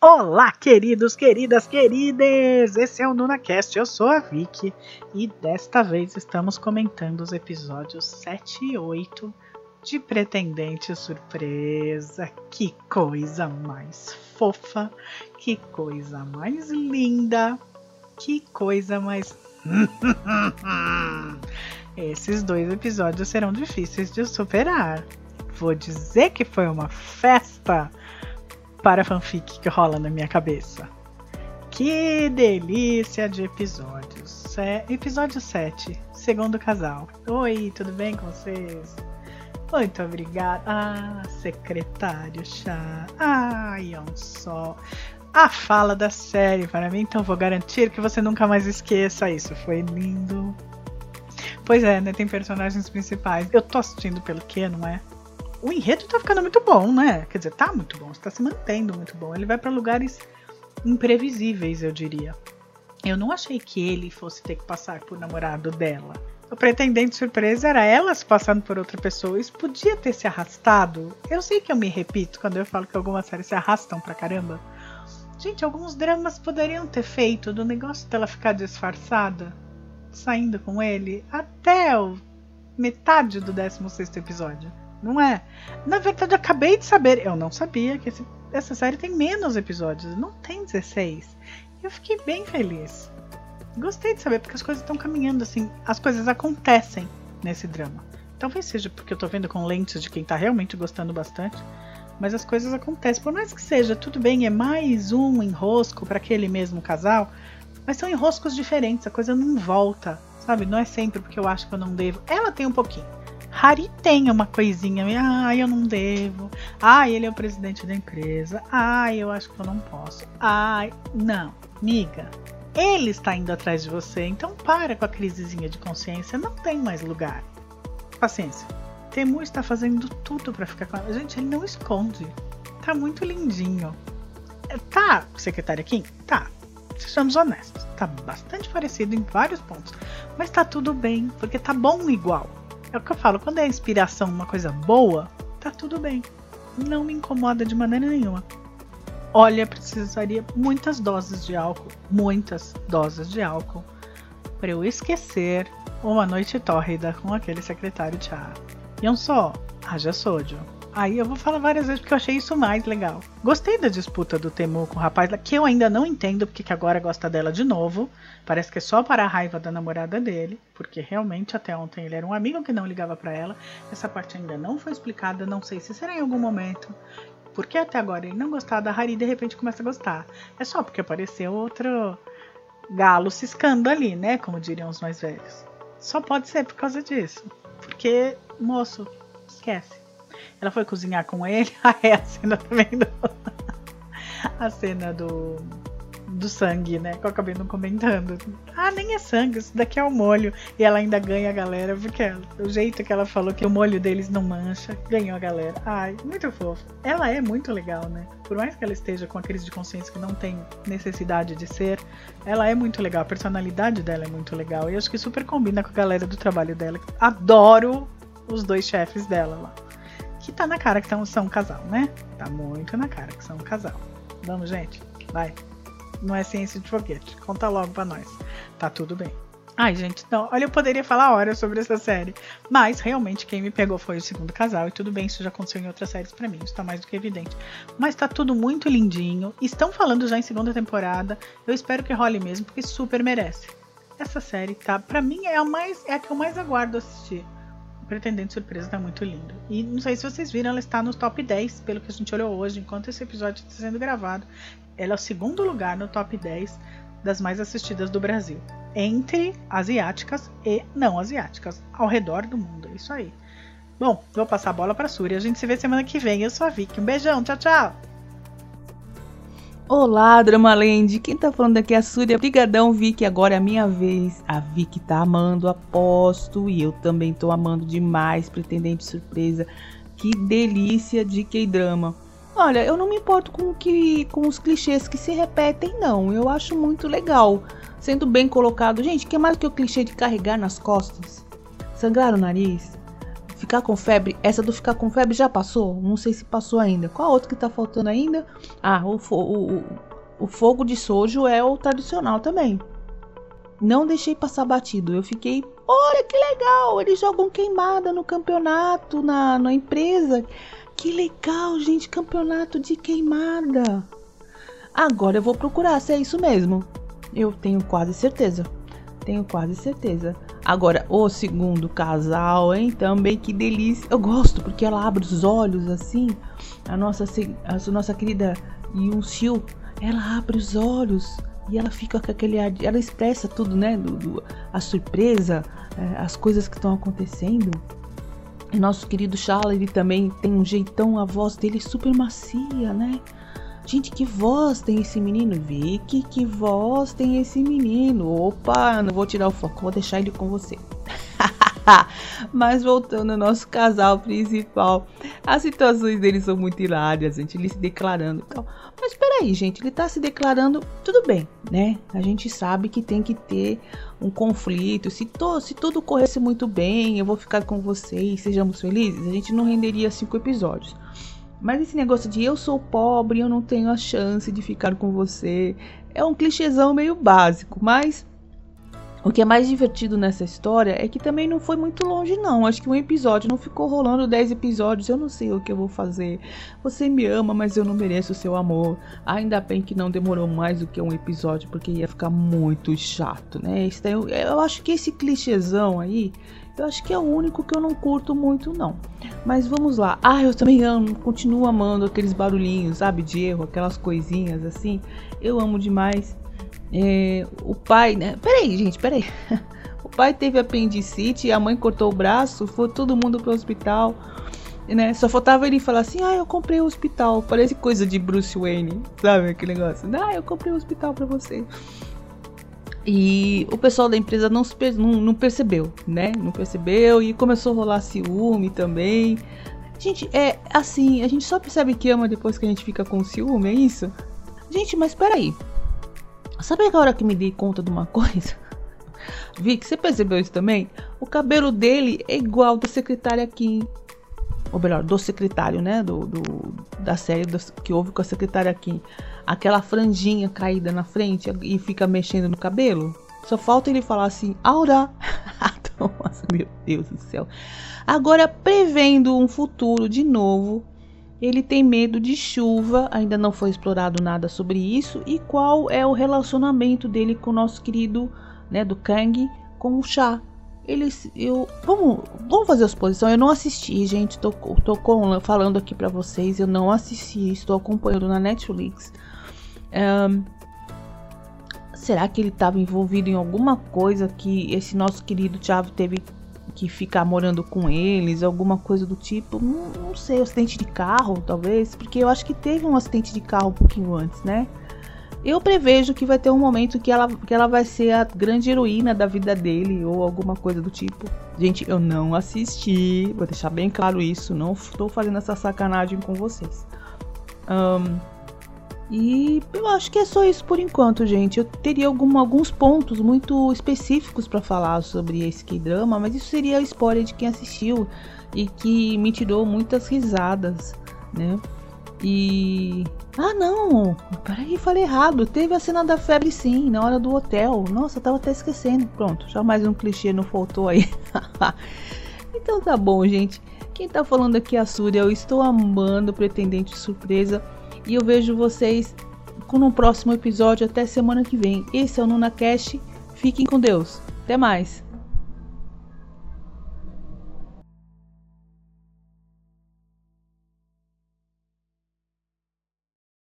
Olá, queridos, queridas, queridas! Esse é o NunaCast, eu sou a Vicky e desta vez estamos comentando os episódios 7 e 8 de Pretendente Surpresa. Que coisa mais fofa, que coisa mais linda, que coisa mais. Esses dois episódios serão difíceis de superar. Vou dizer que foi uma festa para fanfic que rola na minha cabeça. Que delícia de episódios. É, episódio 7, segundo casal. Oi, tudo bem com vocês? Muito obrigada. Ah, secretário chá. Ai, é um só. A fala da série para mim, então vou garantir que você nunca mais esqueça isso. Foi lindo. Pois é, né? Tem personagens principais. Eu tô assistindo pelo que, não é? o enredo tá ficando muito bom, né? Quer dizer, tá muito bom, está se mantendo muito bom. Ele vai para lugares imprevisíveis, eu diria. Eu não achei que ele fosse ter que passar por namorado dela. O pretendente surpresa era ela se passando por outra pessoa. Isso podia ter se arrastado. Eu sei que eu me repito quando eu falo que algumas séries se arrastam pra caramba. Gente, alguns dramas poderiam ter feito do negócio dela ficar disfarçada, saindo com ele, até o metade do 16 episódio não é? Na verdade, eu acabei de saber, eu não sabia que esse, essa série tem menos episódios, não tem 16. E eu fiquei bem feliz. Gostei de saber, porque as coisas estão caminhando assim, as coisas acontecem nesse drama. Talvez seja porque eu tô vendo com lentes de quem tá realmente gostando bastante, mas as coisas acontecem. Por mais que seja, tudo bem, é mais um enrosco para aquele mesmo casal, mas são enroscos diferentes, a coisa não volta, sabe? Não é sempre porque eu acho que eu não devo. Ela tem um pouquinho. Harry tem uma coisinha, ai, eu não devo. Ai, ele é o presidente da empresa. Ai, eu acho que eu não posso. Ai, não, miga. Ele está indo atrás de você, então para com a crisezinha de consciência, não tem mais lugar. Paciência. Temu está fazendo tudo para ficar com ela. Gente, ele não esconde. Tá muito lindinho. É, tá, secretária Kim? Tá. Sejamos honestos. Tá bastante parecido em vários pontos. Mas tá tudo bem, porque tá bom igual. É o que eu falo, quando é inspiração uma coisa boa, tá tudo bem. Não me incomoda de maneira nenhuma. Olha, precisaria muitas doses de álcool, muitas doses de álcool, para eu esquecer uma noite tórrida com aquele secretário de. E um só, haja sódio. Aí eu vou falar várias vezes porque eu achei isso mais legal. Gostei da disputa do Temu com o rapaz, que eu ainda não entendo porque que agora gosta dela de novo. Parece que é só para a raiva da namorada dele, porque realmente até ontem ele era um amigo que não ligava para ela. Essa parte ainda não foi explicada, não sei se será em algum momento. Porque até agora ele não gostava da Hari e de repente começa a gostar. É só porque apareceu outro galo ciscando ali, né? Como diriam os mais velhos. Só pode ser por causa disso. Porque, moço, esquece. Ela foi cozinhar com ele. Aí a cena também do. a cena do. Do sangue, né? Que eu acabei não comentando. Ah, nem é sangue, isso daqui é o molho. E ela ainda ganha a galera, porque o jeito que ela falou que o molho deles não mancha, ganhou a galera. Ai, muito fofo. Ela é muito legal, né? Por mais que ela esteja com a crise de consciência que não tem necessidade de ser, ela é muito legal. A personalidade dela é muito legal. E acho que super combina com a galera do trabalho dela. Adoro os dois chefes dela lá que tá na cara que são, são um casal, né? Tá muito na cara que são um casal. Vamos, gente? Vai. Não é ciência de foguete. Conta logo pra nós. Tá tudo bem. Ai, gente, não. Olha, eu poderia falar horas sobre essa série. Mas, realmente, quem me pegou foi o segundo casal. E tudo bem, isso já aconteceu em outras séries para mim. Isso tá mais do que evidente. Mas tá tudo muito lindinho. Estão falando já em segunda temporada. Eu espero que role mesmo, porque super merece. Essa série tá, para mim, é a mais é a que eu mais aguardo assistir. Pretendente Surpresa tá muito lindo. E não sei se vocês viram, ela está no top 10, pelo que a gente olhou hoje, enquanto esse episódio está sendo gravado. Ela é o segundo lugar no top 10 das mais assistidas do Brasil. Entre asiáticas e não asiáticas, ao redor do mundo. É isso aí. Bom, vou passar a bola para a Súria. A gente se vê semana que vem. Eu sou a Vicky. Um beijão. Tchau, tchau. Olá, Dramaland. Quem tá falando aqui é a Súria. Brigadão, Vicky. Agora é a minha vez. A Vicky tá amando, aposto. E eu também tô amando demais. Pretendente surpresa. Que delícia de K-drama. Olha, eu não me importo com, que, com os clichês que se repetem, não. Eu acho muito legal. Sendo bem colocado. Gente, que mais que o clichê de carregar nas costas? Sangrar o nariz? Ficar com febre? Essa do ficar com febre já passou? Não sei se passou ainda. Qual outro que tá faltando ainda? Ah, o, o, o, o fogo de sojo é o tradicional também. Não deixei passar batido. Eu fiquei, olha que legal, eles jogam queimada no campeonato, na, na empresa. Que legal, gente, campeonato de queimada. Agora eu vou procurar se é isso mesmo. Eu tenho quase certeza. Tenho quase certeza. Agora, o segundo casal, hein? Também que delícia. Eu gosto porque ela abre os olhos assim. A nossa, a nossa querida Yun Xiu, ela abre os olhos e ela fica com aquele ar. Ela expressa tudo, né? Do, do a surpresa, é, as coisas que estão acontecendo. E nosso querido Charles, ele também tem um jeitão, a voz dele super macia, né? Gente, que voz tem esse menino? Vicky, que voz tem esse menino? Opa, não vou tirar o foco, vou deixar ele com você. Mas voltando ao nosso casal principal, as situações deles são muito hilárias, gente. Ele se declarando e tal. Mas peraí, gente, ele tá se declarando, tudo bem, né? A gente sabe que tem que ter um conflito. Se, to, se tudo corresse muito bem, eu vou ficar com vocês, sejamos felizes, a gente não renderia cinco episódios. Mas esse negócio de eu sou pobre, eu não tenho a chance de ficar com você, é um clichêzão meio básico, mas o que é mais divertido nessa história é que também não foi muito longe, não. Acho que um episódio não ficou rolando 10 episódios. Eu não sei o que eu vou fazer. Você me ama, mas eu não mereço o seu amor. Ainda bem que não demorou mais do que um episódio, porque ia ficar muito chato, né? Eu, acho que esse clichêzão aí eu acho que é o único que eu não curto muito, não. Mas vamos lá. Ah, eu também amo, continuo amando aqueles barulhinhos, sabe, de erro, aquelas coisinhas assim. Eu amo demais. É, o pai, né? Peraí, gente, peraí. o pai teve apendicite, a mãe cortou o braço, foi todo mundo pro hospital. Né? Só faltava ele falar assim: Ah, eu comprei o um hospital. Parece coisa de Bruce Wayne, sabe? Aquele negócio. Ah, eu comprei o um hospital para você. E o pessoal da empresa não, não, não, percebeu, né? Não percebeu e começou a rolar ciúme também. Gente, é assim, a gente só percebe que ama depois que a gente fica com ciúme, é isso? Gente, mas peraí. Sabe a hora que me dei conta de uma coisa? Vic, você percebeu isso também? O cabelo dele é igual da secretária Kim. Ou melhor, do secretário, né? Do, do da série do, que houve com a secretária Kim aquela franjinha caída na frente e fica mexendo no cabelo. Só falta ele falar assim, Aura. Nossa, meu Deus do céu. Agora, prevendo um futuro de novo, ele tem medo de chuva, ainda não foi explorado nada sobre isso. E qual é o relacionamento dele com o nosso querido, né, do Kang, com o Chá. Eles, eu, vamos, vamos fazer a exposição. Eu não assisti, gente. Tô, tô com, falando aqui para vocês. Eu não assisti, estou acompanhando na Netflix. Um, será que ele estava envolvido em alguma coisa que esse nosso querido Thiago teve que ficar morando com eles, alguma coisa do tipo? Não, não sei, acidente de carro, talvez, porque eu acho que teve um acidente de carro um pouquinho antes, né? Eu prevejo que vai ter um momento que ela, que ela vai ser a grande heroína da vida dele ou alguma coisa do tipo. Gente, eu não assisti, vou deixar bem claro isso, não estou fazendo essa sacanagem com vocês. Um, e eu acho que é só isso por enquanto, gente. Eu teria algum, alguns pontos muito específicos para falar sobre esse K-drama, mas isso seria a história de quem assistiu e que me tirou muitas risadas, né? E. Ah, não! Peraí, falei errado. Teve a cena da febre sim, na hora do hotel. Nossa, tava até esquecendo. Pronto, já mais um clichê não faltou aí. então tá bom, gente. Quem tá falando aqui é a Súria. Eu estou amando Pretendente Surpresa. E eu vejo vocês no próximo episódio até semana que vem. Esse é o NunaCast. Fiquem com Deus. Até mais.